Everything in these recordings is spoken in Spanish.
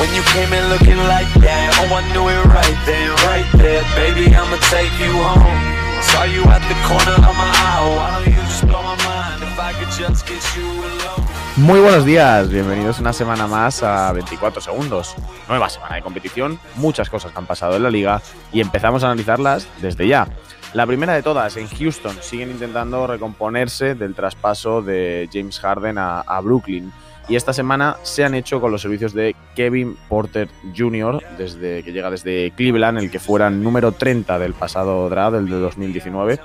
When you came in looking like that, oh I knew it right then, right there, baby I'ma take you home. Saw you at the corner of my eye, oh, why don't you just blow my mind if I could just get you alone. Muy buenos días, bienvenidos una semana más a 24 segundos. Nueva semana de competición, muchas cosas que han pasado en la liga y empezamos a analizarlas desde ya. La primera de todas, en Houston, siguen intentando recomponerse del traspaso de James Harden a, Brooklyn. Y esta semana se han hecho con los servicios de Kevin Porter Jr., desde, que llega desde Cleveland, el que fuera número 30 del pasado draft, el de 2019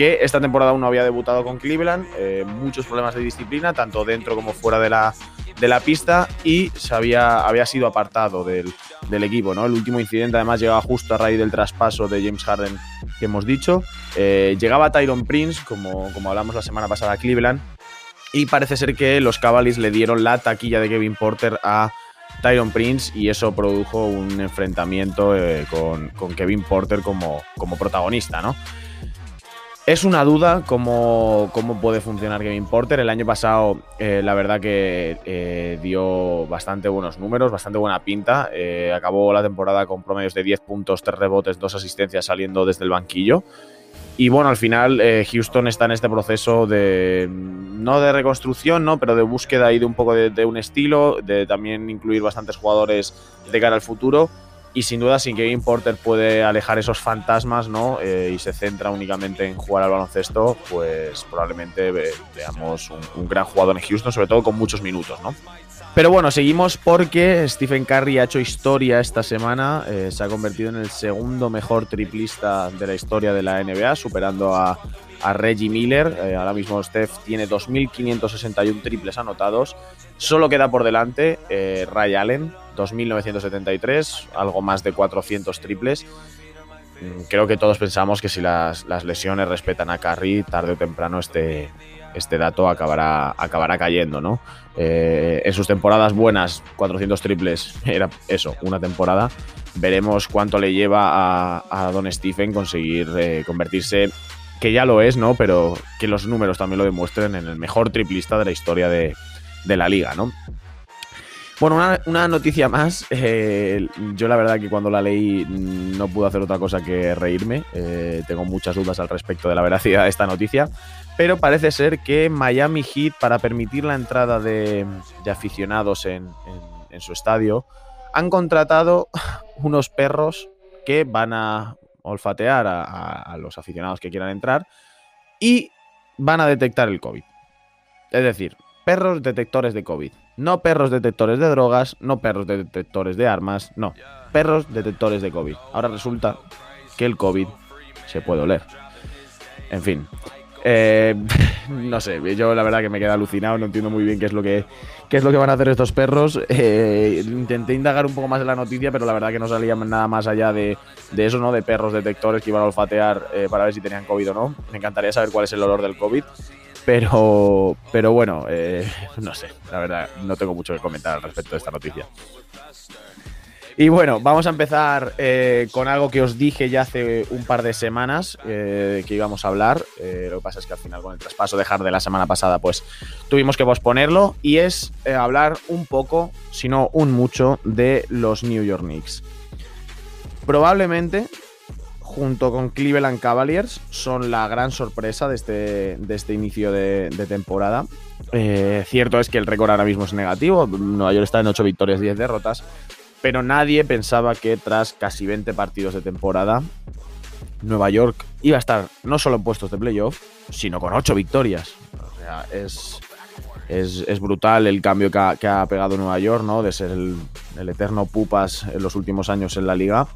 que esta temporada aún había debutado con Cleveland, eh, muchos problemas de disciplina, tanto dentro como fuera de la, de la pista, y se había, había sido apartado del, del, equipo. ¿no? El último incidente además llegaba justo a raíz del traspaso de James Harden que hemos dicho. Eh, llegaba Tyron Prince, como, como hablamos la semana pasada a Cleveland, y parece ser que los Cavaliers le dieron la taquilla de Kevin Porter a Tyron Prince y eso produjo un enfrentamiento eh, con, con, Kevin Porter como, como protagonista, ¿no? Es una duda cómo, cómo, puede funcionar Kevin Porter. El año pasado, eh, la verdad que eh, dio bastante buenos números, bastante buena pinta. Eh, acabó la temporada con promedios de 10 puntos, 3 rebotes, 2 asistencias saliendo desde el banquillo. Y bueno, al final Houston está en este proceso de, no de reconstrucción, ¿no? pero de búsqueda ahí de un poco de un estilo, de también incluir bastantes jugadores de cara al futuro y sin duda sin Kevin Porter puede alejar esos fantasmas ¿no? Eh, y se centra únicamente en jugar al baloncesto, pues probablemente ve, veamos un, gran jugador en Houston, sobre todo con muchos minutos. ¿no? Pero bueno, seguimos porque Stephen Curry ha hecho historia esta semana, eh, se ha convertido en el segundo mejor triplista de la historia de la NBA, superando a, Reggie Miller. Eh, ahora mismo Steph tiene 2.561 triples anotados. Solo queda por delante eh, Ray Allen, 2.973, algo más de 400 triples. Mm, creo que todos pensamos que si las, lesiones respetan a Curry, tarde o temprano este, este dato acabará, acabará cayendo, ¿no? Eh, en sus temporadas buenas, 400 triples, era eso, una temporada. Veremos cuánto le lleva a, a Don Stephen conseguir eh, convertirse que ya lo es, ¿no? Pero que los números también lo demuestren en el mejor triplista de la historia de, de la liga, ¿no? Bueno, una, noticia más. Eh, yo la verdad que cuando la leí no pude hacer otra cosa que reírme. Eh, tengo muchas dudas al respecto de la veracidad de esta noticia. Pero parece ser que Miami Heat, para permitir la entrada de, aficionados en, su estadio, han contratado unos perros que van a olfatear a, los aficionados que quieran entrar y van a detectar el COVID. Es decir, perros detectores de COVID. No perros detectores de drogas, no perros detectores de armas, no. Perros detectores de COVID. Ahora resulta que el COVID se puede oler. En fin. Eh, no sé, yo la verdad que me queda alucinado, no entiendo muy bien qué es lo que, qué es lo que van a hacer estos perros. Eh, intenté indagar un poco más en la noticia, pero la verdad que no salía nada más allá de, de eso, ¿no? De perros detectores que iban a olfatear eh, para ver si tenían COVID o no. Me encantaría saber cuál es el olor del COVID. Pero, pero bueno, eh, no sé, la verdad, no tengo mucho que comentar al respecto de esta noticia. Y bueno, vamos a empezar eh, con algo que os dije ya hace un par de semanas eh, que íbamos a hablar. Lo que pasa es que al final con el traspaso de Hard de la semana pasada, pues tuvimos que posponerlo. Y es hablar un poco, si no un mucho, de los New York Knicks. Probablemente, junto con Cleveland Cavaliers, son la gran sorpresa de este, de este inicio de, temporada. Eh, cierto es que el récord ahora mismo es negativo. Nueva York está en 8 victorias, 10 derrotas pero nadie pensaba que tras casi 20 partidos de temporada, Nueva York iba a estar no solo en puestos de playoff, sino con 8 victorias. O sea, es, es, es brutal el cambio que ha, pegado Nueva York, ¿no? De ser el, eterno pupas en los últimos años en la liga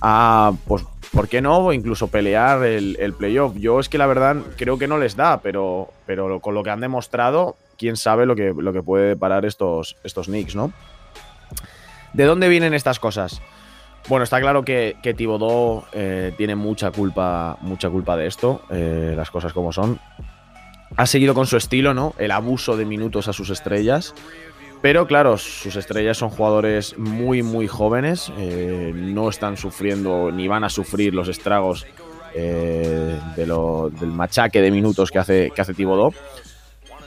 a, pues, ¿por qué no? Incluso pelear el, playoff. Yo es que la verdad creo que no les da, pero, pero con lo que han demostrado, quién sabe lo que, lo que puede parar estos, estos Knicks, ¿no? ¿De dónde vienen estas cosas? Bueno, está claro que, que Thibodeau eh, tiene mucha culpa, mucha culpa de esto, eh, las cosas como son. Ha seguido con su estilo, ¿no? El abuso de minutos a sus estrellas. Pero claro, sus estrellas son jugadores muy, muy jóvenes. Eh, no están sufriendo ni van a sufrir los estragos lo, del machaque de minutos que hace, que hace Thibodeau.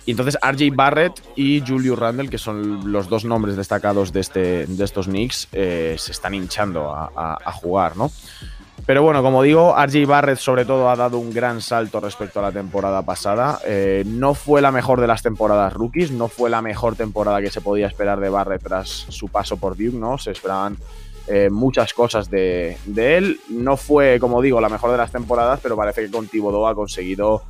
Y entonces RJ Barrett y Julius Randle, que son los dos nombres destacados de, este, de estos Knicks, eh, se están hinchando a, jugar, ¿no? Pero bueno, como digo, RJ Barrett sobre todo ha dado un gran salto respecto a la temporada pasada. Eh, no fue la mejor de las temporadas rookies, no fue la mejor temporada que se podía esperar de Barrett tras su paso por Duke, ¿no? Se esperaban eh, muchas cosas de, él. No fue, como digo, la mejor de las temporadas, pero parece que con Thibodeau ha conseguido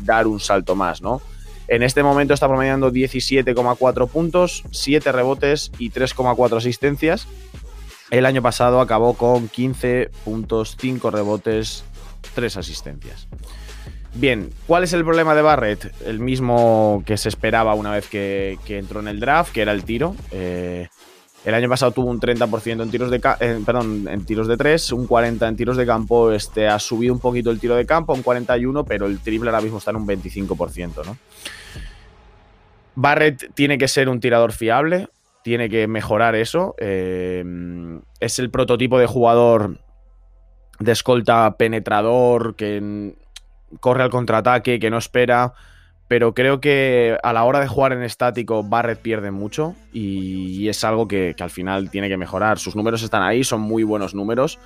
dar un salto más, ¿no? En este momento está promediando 17,4 puntos, 7 rebotes y 3,4 asistencias. El año pasado acabó con 15 puntos, 5 rebotes, 3 asistencias. Bien, ¿cuál es el problema de Barrett? El mismo que se esperaba una vez que, entró en el draft, que era el tiro. Eh, el año pasado tuvo un 30% en tiros de perdón, en tiros de 3, un 40 en tiros de campo, este ha subido un poquito el tiro de campo, un 41, pero el triple ahora mismo está en un 25%, ¿no? Barrett tiene que ser un tirador fiable, tiene que mejorar eso. Eh, es el prototipo de jugador de escolta penetrador que corre al contraataque, que no espera pero creo que a la hora de jugar en estático Barrett pierde mucho y es algo que, al final tiene que mejorar. Sus números están ahí, son muy buenos números,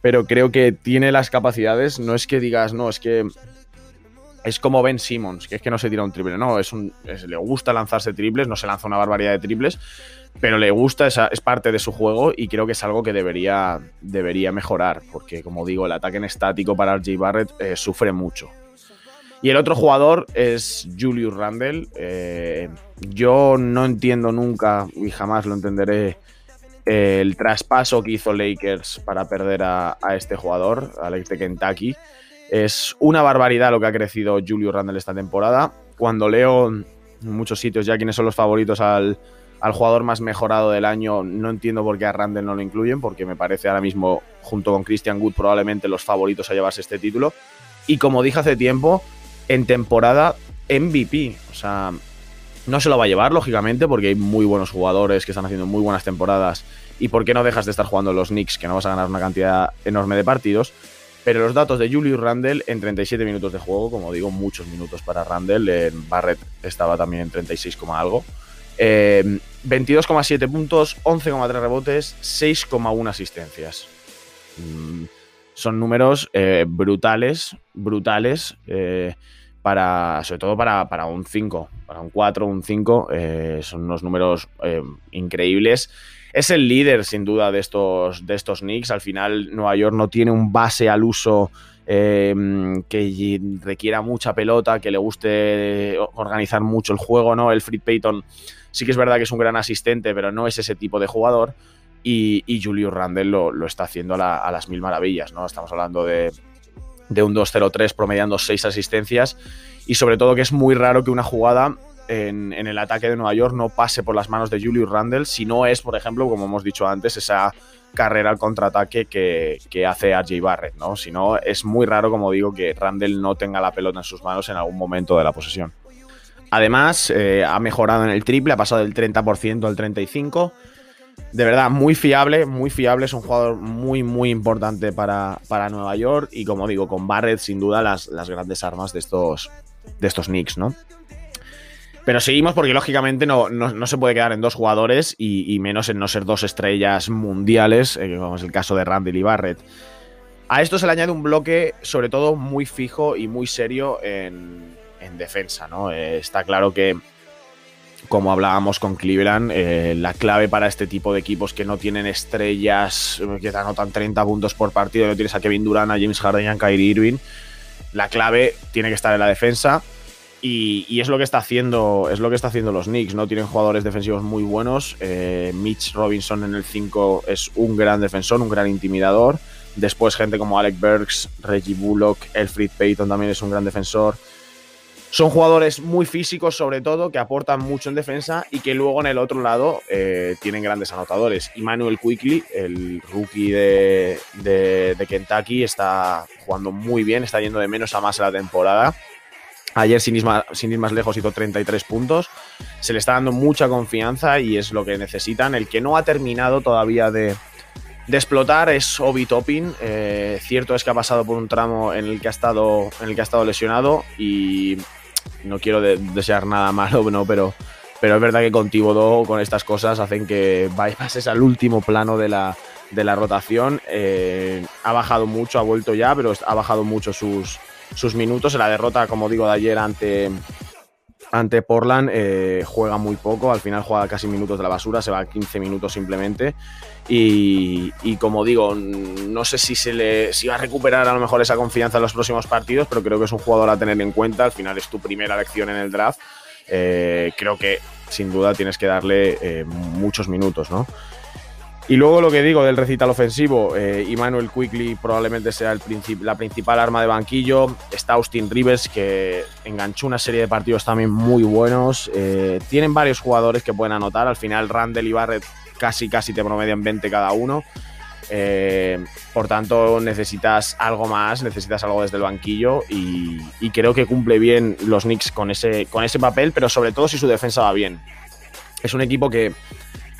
pero creo que tiene las capacidades, no es que digas, no, es que es como Ben Simmons, que es que no se tira un triple, no, es un, le gusta lanzarse triples, no se lanza una barbaridad de triples, pero le gusta, es, es parte de su juego y creo que es algo que debería, debería mejorar, porque como digo, el ataque en estático para RJ Barrett eh, sufre mucho. Y el otro jugador es Julius Randle. Eh, yo no entiendo nunca y jamás lo entenderé el traspaso que hizo Lakers para perder a, este jugador, Alex de Kentucky. Es una barbaridad lo que ha crecido Julius Randle esta temporada. Cuando leo en muchos sitios ya quiénes son los favoritos al, al jugador más mejorado del año, no entiendo por qué a Randle no lo incluyen, porque me parece ahora mismo, junto con Christian Wood, probablemente los favoritos a llevarse este título. Y como dije hace tiempo, en temporada MVP. O sea, no se lo va a llevar, lógicamente, porque hay muy buenos jugadores que están haciendo muy buenas temporadas. Y por qué no dejas de estar jugando los Knicks, que no vas a ganar una cantidad enorme de partidos. Pero los datos de Julius Randle en 37 minutos de juego, como digo, muchos minutos para Randle. En Barrett estaba también en 36, algo. 22,7 eh, puntos, 11,3 rebotes, 6,1 asistencias. Mm, son números eh, brutales, brutales. Eh, para, sobre todo para, un 5, para un 4, un 5, eh, son unos números increíbles. Es el líder, sin duda, de estos, de estos Knicks. Al final, Nueva York no tiene un base al uso que requiera mucha pelota, que le guste organizar mucho el juego, ¿no? El Fred Payton sí que es verdad que es un gran asistente, pero no es ese tipo de jugador. Y, Julius Randle lo, está haciendo a, las mil maravillas, ¿no? Estamos hablando de de un 2-0-3 promediando 6 asistencias y sobre todo que es muy raro que una jugada en, el ataque de Nueva York no pase por las manos de Julius Randle si no es, por ejemplo, como hemos dicho antes, esa carrera al contraataque que, que hace RJ Barrett, ¿no? Si no, es muy raro, como digo, que Randle no tenga la pelota en sus manos en algún momento de la posesión. Además, eh, ha mejorado en el triple, ha pasado del 30% al 35% de verdad, muy fiable, muy fiable. Es un jugador muy, muy importante para, Nueva York. Y como digo, con Barrett, sin duda, las, las grandes armas de estos, de estos Knicks, ¿no? Pero seguimos porque lógicamente no, se puede quedar en dos jugadores y, menos en no ser dos estrellas mundiales, eh, como es el caso de Randall y Barrett. A esto se le añade un bloque, sobre todo, muy fijo y muy serio en, defensa, ¿no? Eh, está claro que como hablábamos con Cleveland, eh, la clave para este tipo de equipos que no tienen estrellas, que te anotan 30 puntos por partido, no tienes a Kevin Durant, a James Harden a Kyrie Irving, la clave tiene que estar en la defensa. Y, es lo que está haciendo es lo que está haciendo los Knicks no tienen jugadores defensivos muy buenos eh, Mitch Robinson en el 5 es un gran defensor un gran intimidador después gente como Alec Burks Reggie Bullock Elfrid Payton también es un gran defensor son jugadores muy físicos, sobre todo, que aportan mucho en defensa y que luego en el otro lado eh, tienen grandes anotadores. Emmanuel Quickly, el rookie de, Kentucky, está jugando muy bien, está yendo de menos a más en la temporada. Ayer, sin ir, más, sin ir más lejos, hizo 33 puntos. Se le está dando mucha confianza y es lo que necesitan. El que no ha terminado todavía de, explotar es Obi Toppin. Eh, cierto es que ha pasado por un tramo en el que ha estado, en el que ha estado lesionado y no quiero desear nada malo, ¿no? Pero, pero es verdad que con Tibodó, con estas cosas, hacen que pases al último plano de la, de la rotación. Eh, ha bajado mucho, ha vuelto ya, pero ha bajado mucho sus, sus minutos. En la derrota, como digo, de ayer ante, ante Portland eh, juega muy poco, al final juega casi minutos de la basura, se va a 15 minutos simplemente. Y, como digo, no sé si, se le, si va a recuperar a lo mejor esa confianza en los próximos partidos, pero creo que es un jugador a tener en cuenta. Al final es tu primera elección en el draft. Eh, creo que sin duda tienes que darle eh, muchos minutos, ¿no? Y luego lo que digo del recital ofensivo, eh, Quickly probablemente sea la principal arma de banquillo. Está Austin Rivers, que enganchó una serie de partidos también muy buenos. Eh, tienen varios jugadores que pueden anotar. Al final, Randall y Barrett casi, casi te promedian 20 cada uno. Eh, por tanto, necesitas algo más, necesitas algo desde el banquillo y, y, creo que cumple bien los Knicks con ese, con ese papel, pero sobre todo si su defensa va bien. Es un equipo que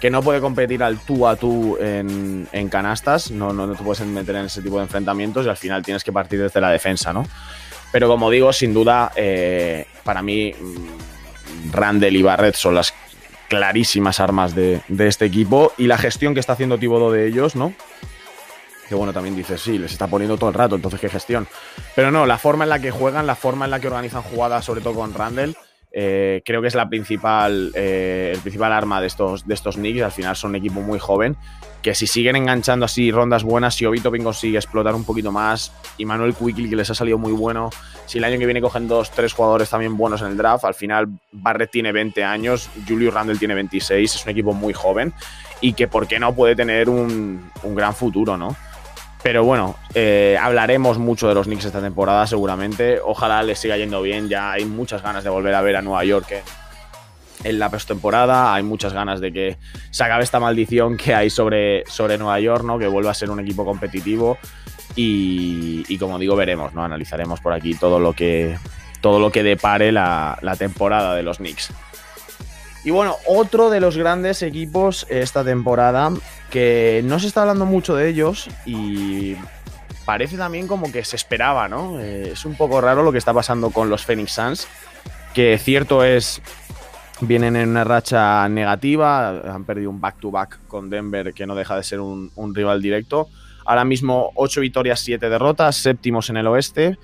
que no puede competir al tú a tú en, canastas, no, no, te puedes meter en ese tipo de enfrentamientos y al final tienes que partir desde la defensa, ¿no? Pero como digo, sin duda, eh, para mí, mm, Randall y Barrett son las clarísimas armas de, este equipo y la gestión que está haciendo Tibodo de ellos, ¿no? Que bueno, también dices, sí, les está poniendo todo el rato, entonces qué gestión. Pero no, la forma en la que juegan, la forma en la que organizan jugadas, sobre todo con Randall, eh, creo que es la principal, eh, el principal arma de estos, de estos Knicks. Al final son un equipo muy joven. Que si siguen enganchando así rondas buenas, si Obito Pin consigue explotar un poquito más, y Manuel Quickly, que les ha salido muy bueno, si el año que viene cogen dos, tres jugadores también buenos en el draft, al final Barrett tiene 20 años, Julius Randle tiene 26, es un equipo muy joven y que, ¿por qué no puede tener un, un gran futuro, no? Pero bueno, eh, hablaremos mucho de los Knicks esta temporada, seguramente. Ojalá les siga yendo bien. Ya hay muchas ganas de volver a ver a Nueva York en, la postemporada. Hay muchas ganas de que se acabe esta maldición que hay sobre, sobre Nueva York, ¿no? Que vuelva a ser un equipo competitivo. Y, como digo, veremos, ¿no? Analizaremos por aquí todo lo que, todo lo que depare la, la temporada de los Knicks. Y bueno, otro de los grandes equipos esta temporada que no se está hablando mucho de ellos y parece también como que se esperaba, ¿no? Eh, es un poco raro lo que está pasando con los Phoenix Suns, que cierto es, vienen en una racha negativa, han perdido un back-to-back con Denver que no deja de ser un, rival directo. Ahora mismo 8 victorias, 7 derrotas, séptimos en el oeste.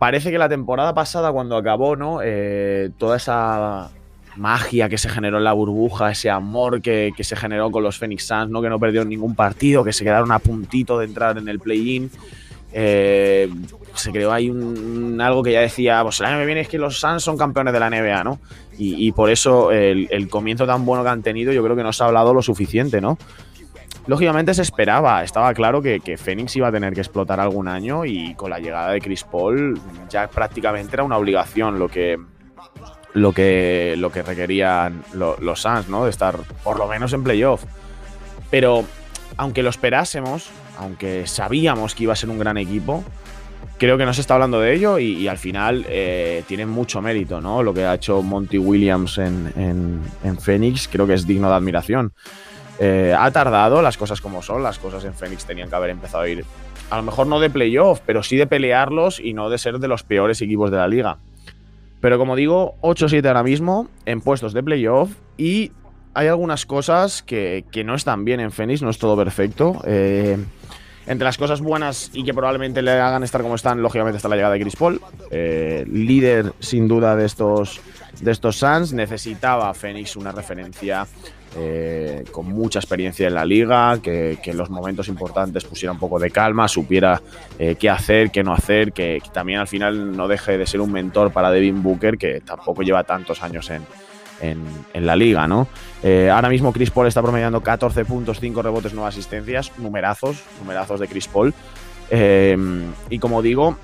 Parece que la temporada pasada, cuando acabó, ¿no? Eh, toda esa magia que se generó en la burbuja, ese amor que, se generó con los Phoenix Suns, ¿no? que no perdieron ningún partido, que se quedaron a puntito de entrar en el play-in. Eh, se creó ahí un, algo que ya decía, pues el año que viene es que los Suns son campeones de la NBA, ¿no? Y, por eso el, comienzo tan bueno que han tenido, yo creo que no se ha hablado lo suficiente, ¿no? Lógicamente se esperaba, estaba claro que, que Phoenix iba a tener que explotar algún año y con la llegada de Chris Paul ya prácticamente era una obligación lo que, lo que, lo que requerían los Suns, ¿no? De estar por lo menos en playoff. Pero aunque lo esperásemos, aunque sabíamos que iba a ser un gran equipo, creo que no se está hablando de ello y, al final eh, tiene mucho mérito, ¿no? Lo que ha hecho Monty Williams en, en, Phoenix creo que es digno de admiración. Eh, ha tardado las cosas como son, las cosas en Phoenix tenían que haber empezado a ir, a lo mejor no de playoff, pero sí de pelearlos y no de ser de los peores equipos de la liga. Pero como digo, 8-7 ahora mismo en puestos de playoff y hay algunas cosas que, no están bien en Phoenix, no es todo perfecto. Eh, entre las cosas buenas y que probablemente le hagan estar como están, lógicamente está la llegada de Chris Paul, eh, líder sin duda de estos, de estos Suns. Necesitaba Phoenix una referencia eh, con mucha experiencia en la liga, que, en los momentos importantes pusiera un poco de calma, supiera eh, qué hacer, qué no hacer, que, también al final no deje de ser un mentor para Devin Booker, que tampoco lleva tantos años en, la liga, ¿no? Eh, ahora mismo Chris Paul está promediando 14 puntos, 5 rebotes, 9 asistencias, numerazos, numerazos de Chris Paul. y como digo,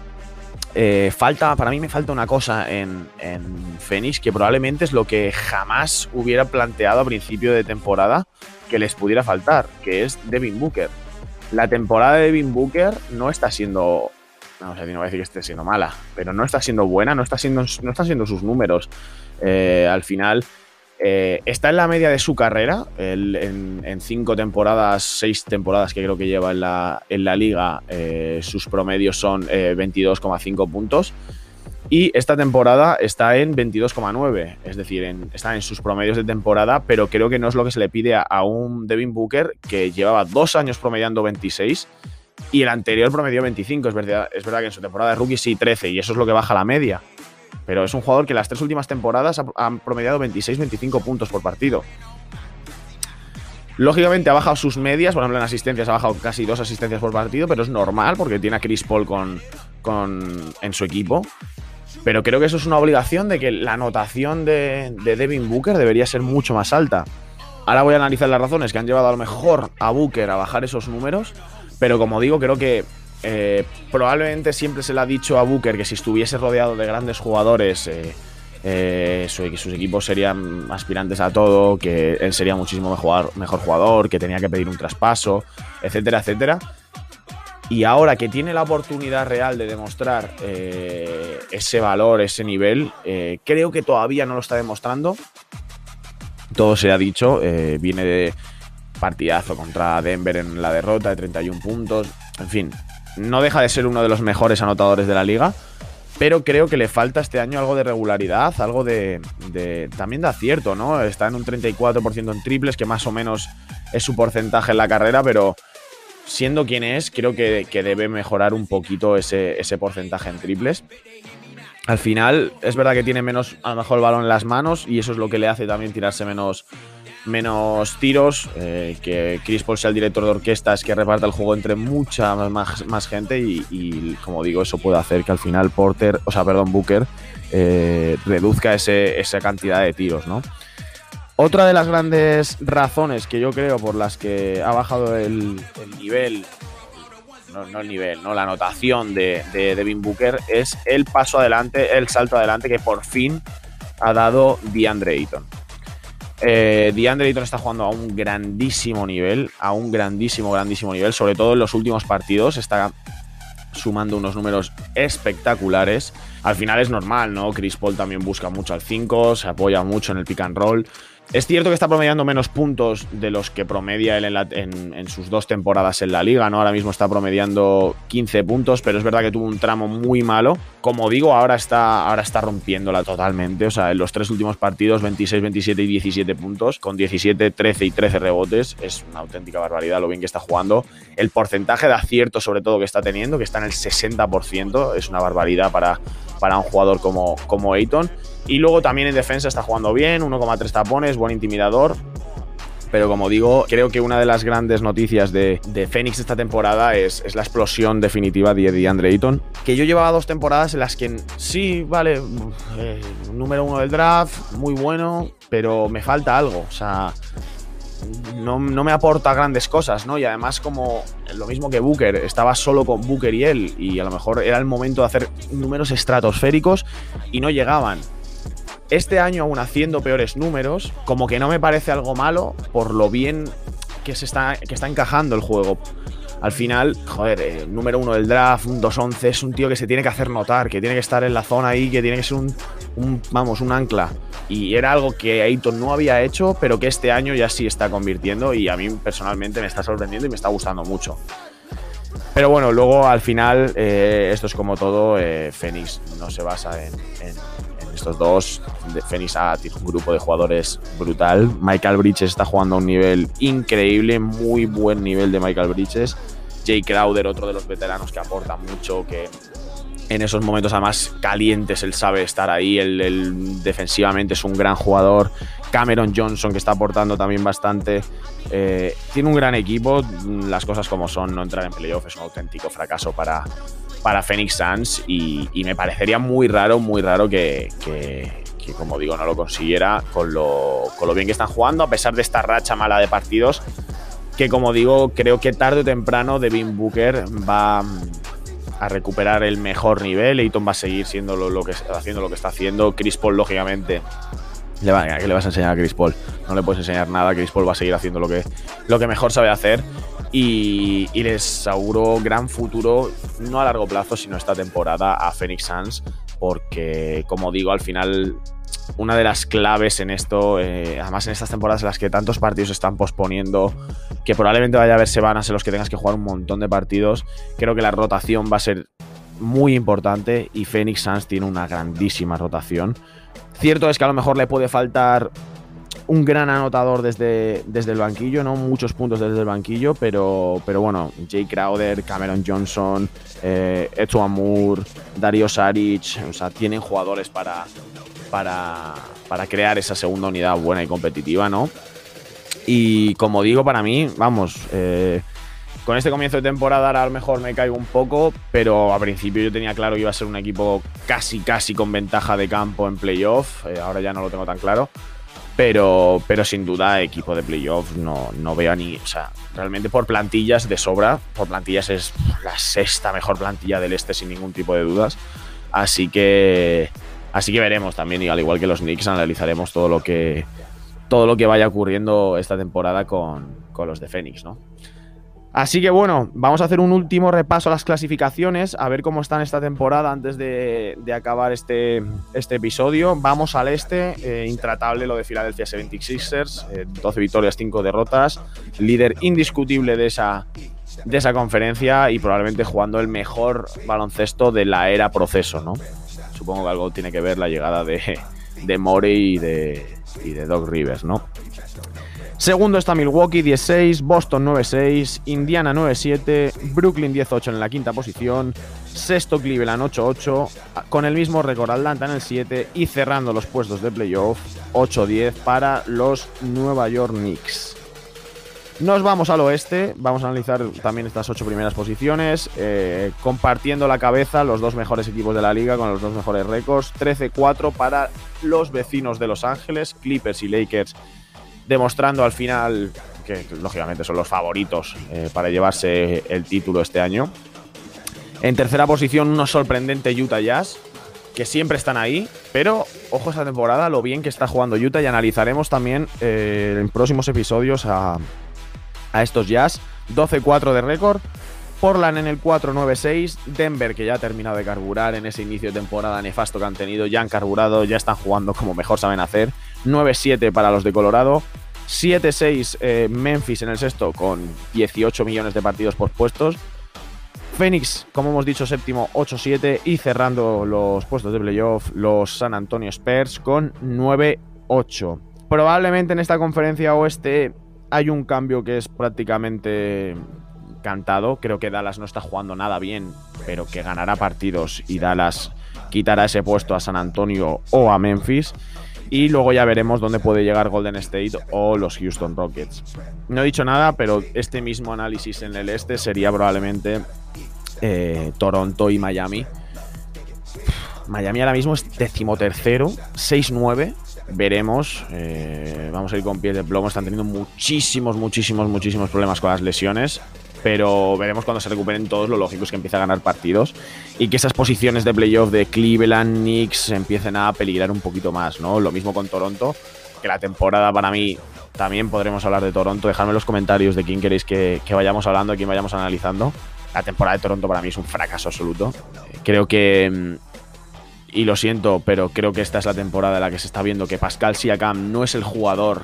eh, falta, para mí me falta una cosa en, en que probablemente es lo que jamás hubiera planteado a principio de temporada que les pudiera faltar, que es Devin Booker. La temporada de Devin Booker no está siendo, no sé, no voy a decir que esté siendo mala, pero no está siendo buena, no está siendo, no siendo sus números. Eh, al final, eh, está en la media de su carrera, en, cinco temporadas, seis temporadas que creo que lleva en la, en la liga, eh, sus promedios son 22,5 eh, puntos. Y esta temporada está en 22,9, es decir, en, está en sus promedios de temporada, pero creo que no es lo que se le pide a, un Devin Booker que llevaba dos años promediando 26 y el anterior promedió 25. Es verdad, es verdad que en su temporada de rookie sí 13 y eso es lo que baja la media. Pero es un jugador que las tres últimas temporadas ha, promediado 26-25 puntos por partido. Lógicamente ha bajado sus medias, por ejemplo en asistencias ha bajado casi dos asistencias por partido, pero es normal porque tiene a Chris Paul con, con, en su equipo. Pero creo que eso es una obligación de que la anotación de, de Devin Booker debería ser mucho más alta. Ahora voy a analizar las razones que han llevado a lo mejor a Booker a bajar esos números, pero como digo, creo que eh, probablemente siempre se le ha dicho a Booker que si estuviese rodeado de grandes jugadores, eh, eh, sus equipos serían aspirantes a todo, que él sería muchísimo mejor, mejor jugador, que tenía que pedir un traspaso, etcétera, etcétera. Y ahora que tiene la oportunidad real de demostrar ese valor, ese nivel, creo que todavía no lo está demostrando. Todo se ha dicho, viene de partidazo contra Denver en la derrota de 31 puntos. En fin, no deja de ser uno de los mejores anotadores de la liga, pero creo que le falta este año algo de regularidad, algo de, también de acierto, ¿no? Está en un 34% en triples, que más o menos es su porcentaje en la carrera, pero siendo quien es, creo que, debe mejorar un poquito ese, ese porcentaje en triples. Al final, es verdad que tiene menos, a lo mejor, el balón en las manos y eso es lo que le hace también tirarse menos, menos tiros, eh, que Chris Paul sea el director de orquestas, que reparta el juego entre mucha más, gente y, como digo, eso puede hacer que al final Porter, o sea, perdón, Booker eh, reduzca esa cantidad de tiros, ¿no? Otra de las grandes razones que yo creo por las que ha bajado el, nivel, no, el nivel, no la anotación de, de Devin Booker es el paso adelante, el salto adelante que por fin ha dado DeAndre Ayton. Eh, DeAndre Ayton está jugando a un grandísimo nivel, a un grandísimo, grandísimo nivel, sobre todo en los últimos partidos, está sumando unos números espectaculares. Al final es normal, ¿no? Chris Paul también busca mucho al 5, se apoya mucho en el pick and roll. Es cierto que está promediando menos puntos de los que promedia él en, sus dos temporadas en la liga, ¿no? Ahora mismo está promediando 15 puntos, pero es verdad que tuvo un tramo muy malo. Como digo, ahora está, ahora está rompiéndola totalmente. O sea, en los tres últimos partidos, 26, 27 y 17 puntos, con 17, 13 y 13 rebotes. Es una auténtica barbaridad lo bien que está jugando. El porcentaje de acierto, sobre todo, que está teniendo, que está en el 60%, es una barbaridad para, para un jugador como, como Ayton. Y luego también en defensa está jugando bien, 1,3 tapones, buen intimidador. Pero como digo, creo que una de las grandes noticias de, de Phoenix esta temporada es, la explosión definitiva de DeAndre Ayton. Que yo llevaba dos temporadas en las que sí, vale, eh, número uno del draft, muy bueno, pero me falta algo. O sea, no, me aporta grandes cosas, ¿no? Y además, como lo mismo que Booker, estaba solo con Booker y él, y a lo mejor era el momento de hacer números estratosféricos y no llegaban. Este año, aún haciendo peores números, como que no me parece algo malo por lo bien que, se está, que está encajando el juego. Al final, joder, eh, número uno del draft, un 2-11, es un tío que se tiene que hacer notar, que tiene que estar en la zona ahí, que tiene que ser un, un vamos, un ancla. Y era algo que Ayton no había hecho, pero que este año ya sí está convirtiendo y a mí personalmente me está sorprendiendo y me está gustando mucho. Pero bueno, luego al final, eh, esto es como todo, eh, Fénix no se basa en estos dos. Phoenix tiene un grupo de jugadores brutal. Michael Bridges está jugando a un nivel increíble, muy buen nivel de Michael Bridges. Jay Crowder, otro de los veteranos que aporta mucho, que en esos momentos además calientes él sabe estar ahí, él, defensivamente es un gran jugador. Cameron Johnson que está aportando también bastante. Eh, tiene un gran equipo, las cosas como son, no entrar en playoff es un auténtico fracaso para, para Phoenix Suns y, me parecería muy raro, muy raro que, como digo, no lo consiguiera con lo, con lo bien que están jugando, a pesar de esta racha mala de partidos, que como digo, creo que tarde o temprano Devin Booker va a recuperar el mejor nivel, Ayton va a seguir siendo lo, que, haciendo lo que está haciendo, Chris Paul lógicamente ¿qué le vas a enseñar a Chris Paul? No le puedes enseñar nada, Chris Paul va a seguir haciendo lo que, lo que mejor sabe hacer. Y, les auguro gran futuro, no a largo plazo, sino esta temporada a Phoenix Suns, porque como digo, al final una de las claves en esto, eh, además en estas temporadas en las que tantos partidos se están posponiendo, que probablemente vaya a haber semanas en los que tengas que jugar un montón de partidos, creo que la rotación va a ser muy importante y Phoenix Suns tiene una grandísima rotación. Cierto es que a lo mejor le puede faltar un gran anotador desde, desde el banquillo, ¿no? Muchos puntos desde el banquillo, pero, pero bueno, Jay Crowder, Cameron Johnson, eh, Eto Amour, Dario Saric, o sea, tienen jugadores para, para, para crear esa segunda unidad buena y competitiva, ¿no? Y como digo, para mí, vamos, eh, con este comienzo de temporada a lo mejor me caigo un poco, pero a principio yo tenía claro que iba a ser un equipo casi, casi con ventaja de campo en playoff. Eh, ahora ya no lo tengo tan claro. Pero, pero sin duda, equipo de playoff no, no veo ni. O sea, realmente por plantillas de sobra. Por plantillas es la sexta mejor plantilla del este, sin ningún tipo de dudas. Así que. Así que veremos también, y al igual que los Knicks, analizaremos todo lo que. Todo lo que vaya ocurriendo esta temporada con, con los de Phoenix, ¿no? Así que bueno, vamos a hacer un último repaso a las clasificaciones, a ver cómo están esta temporada antes de, acabar este, este, episodio. Vamos al este, eh, intratable lo de Philadelphia 76ers, 12 eh, victorias, 5 derrotas, líder indiscutible de esa, de esa conferencia y probablemente jugando el mejor baloncesto de la era proceso, ¿no? Supongo que algo tiene que ver la llegada de, de Morey y de, y de Doc Rivers, ¿no? Segundo está Milwaukee 16, Boston 9-6, Indiana 9-7, Brooklyn 18 en la quinta posición, sexto Cleveland 8-8, con el mismo récord Atlanta en el 7 y cerrando los puestos de playoff 8-10 para los Nueva York Knicks. Nos vamos al oeste, vamos a analizar también estas ocho primeras posiciones, eh, compartiendo la cabeza los dos mejores equipos de la liga con los dos mejores récords, 13-4 para los vecinos de Los Ángeles, Clippers y Lakers demostrando al final que lógicamente son los favoritos eh, para llevarse el título este año. En tercera posición, unos sorprendente Utah Jazz, que siempre están ahí, pero ojo esta temporada, lo bien que está jugando Utah y analizaremos también eh, en próximos episodios a, a estos Jazz. 12-4 de récord, Portland en el 4-9-6, Denver que ya ha terminado de carburar en ese inicio de temporada nefasto que han tenido, ya han carburado, ya están jugando como mejor saben hacer. 9-7 para los de Colorado. 7-6 eh, Memphis en el sexto con 18 millones de partidos pospuestos. Phoenix, como hemos dicho, séptimo 8-7 y cerrando los puestos de playoff los San Antonio Spurs con 9-8. Probablemente en esta conferencia oeste hay un cambio que es prácticamente cantado. Creo que Dallas no está jugando nada bien, pero que ganará partidos y Dallas quitará ese puesto a San Antonio o a Memphis. Y luego ya veremos dónde puede llegar Golden State o los Houston Rockets. No he dicho nada, pero este mismo análisis en el este sería probablemente eh, Toronto y Miami. Miami ahora mismo es decimotercero, 6-9. Veremos. Eh, vamos a ir con pies de plomo. Están teniendo muchísimos, muchísimos, muchísimos problemas con las lesiones pero veremos cuando se recuperen todos, lo lógico es que empiece a ganar partidos y que esas posiciones de playoff de Cleveland, Knicks empiecen a peligrar un poquito más, ¿no? Lo mismo con Toronto, que la temporada para mí también podremos hablar de Toronto. Dejadme en los comentarios de quién queréis que, vayamos hablando, de quién vayamos analizando. La temporada de Toronto para mí es un fracaso absoluto. Creo que mm, y lo siento, pero creo que esta es la temporada en la que se está viendo que Pascal Siakam no es el jugador,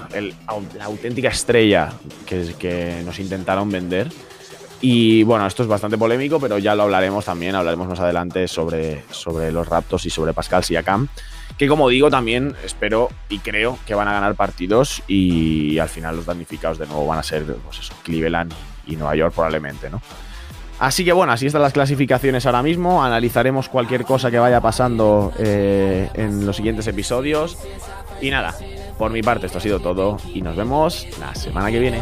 la auténtica estrella que, nos intentaron vender. Y bueno, esto es bastante polémico, pero ya lo hablaremos también, hablaremos más adelante sobre, los Raptors y sobre Pascal Siakam, que como digo también espero y creo que van a ganar partidos y al final los damnificados de nuevo van a ser pues Cleveland y Nueva York probablemente, ¿no? Así que bueno, así están las clasificaciones ahora mismo. Analizaremos cualquier cosa que vaya pasando eh, en los siguientes episodios. Y nada, por mi parte esto ha sido todo y nos vemos la semana que viene.